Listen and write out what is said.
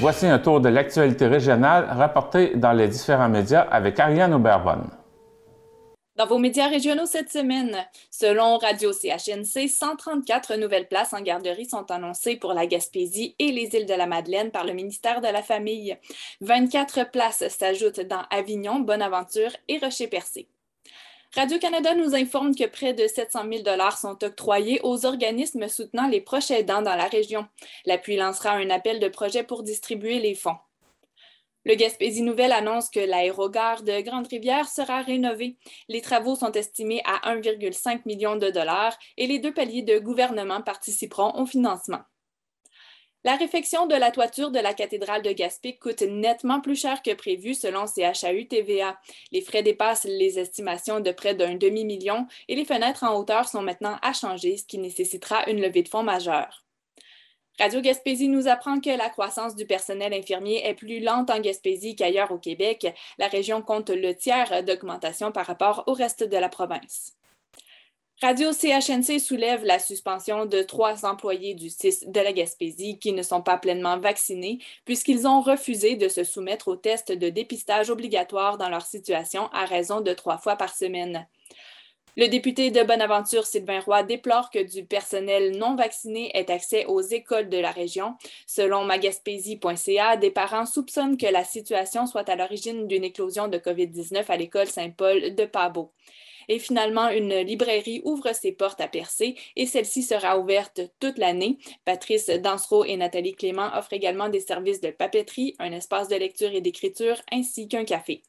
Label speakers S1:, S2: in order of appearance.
S1: Voici un tour de l'actualité régionale rapporté dans les différents médias avec Ariane Auberbonne.
S2: Dans vos médias régionaux cette semaine, selon Radio CHNC, 134 nouvelles places en garderie sont annoncées pour la Gaspésie et les îles de la Madeleine par le ministère de la Famille. 24 places s'ajoutent dans Avignon, Bonaventure et Rocher-Percé. Radio-Canada nous informe que près de 700 000 sont octroyés aux organismes soutenant les proches aidants dans la région. L'appui lancera un appel de projet pour distribuer les fonds. Le Gaspésie Nouvelle annonce que l'aérogare de Grande-Rivière sera rénové. Les travaux sont estimés à 1,5 million de dollars et les deux paliers de gouvernement participeront au financement. La réfection de la toiture de la cathédrale de Gaspé coûte nettement plus cher que prévu selon CHAU TVA. Les frais dépassent les estimations de près d'un demi-million et les fenêtres en hauteur sont maintenant à changer, ce qui nécessitera une levée de fonds majeure. Radio Gaspésie nous apprend que la croissance du personnel infirmier est plus lente en Gaspésie qu'ailleurs au Québec. La région compte le tiers d'augmentation par rapport au reste de la province. Radio CHNC soulève la suspension de trois employés du CIS de la Gaspésie qui ne sont pas pleinement vaccinés puisqu'ils ont refusé de se soumettre aux tests de dépistage obligatoire dans leur situation à raison de trois fois par semaine. Le député de Bonaventure, Sylvain Roy, déplore que du personnel non vacciné ait accès aux écoles de la région. Selon magaspésie.ca, des parents soupçonnent que la situation soit à l'origine d'une éclosion de COVID-19 à l'école Saint-Paul de Pabot. Et finalement, une librairie ouvre ses portes à Percé et celle-ci sera ouverte toute l'année. Patrice Dansereau et Nathalie Clément offrent également des services de papeterie, un espace de lecture et d'écriture ainsi qu'un café.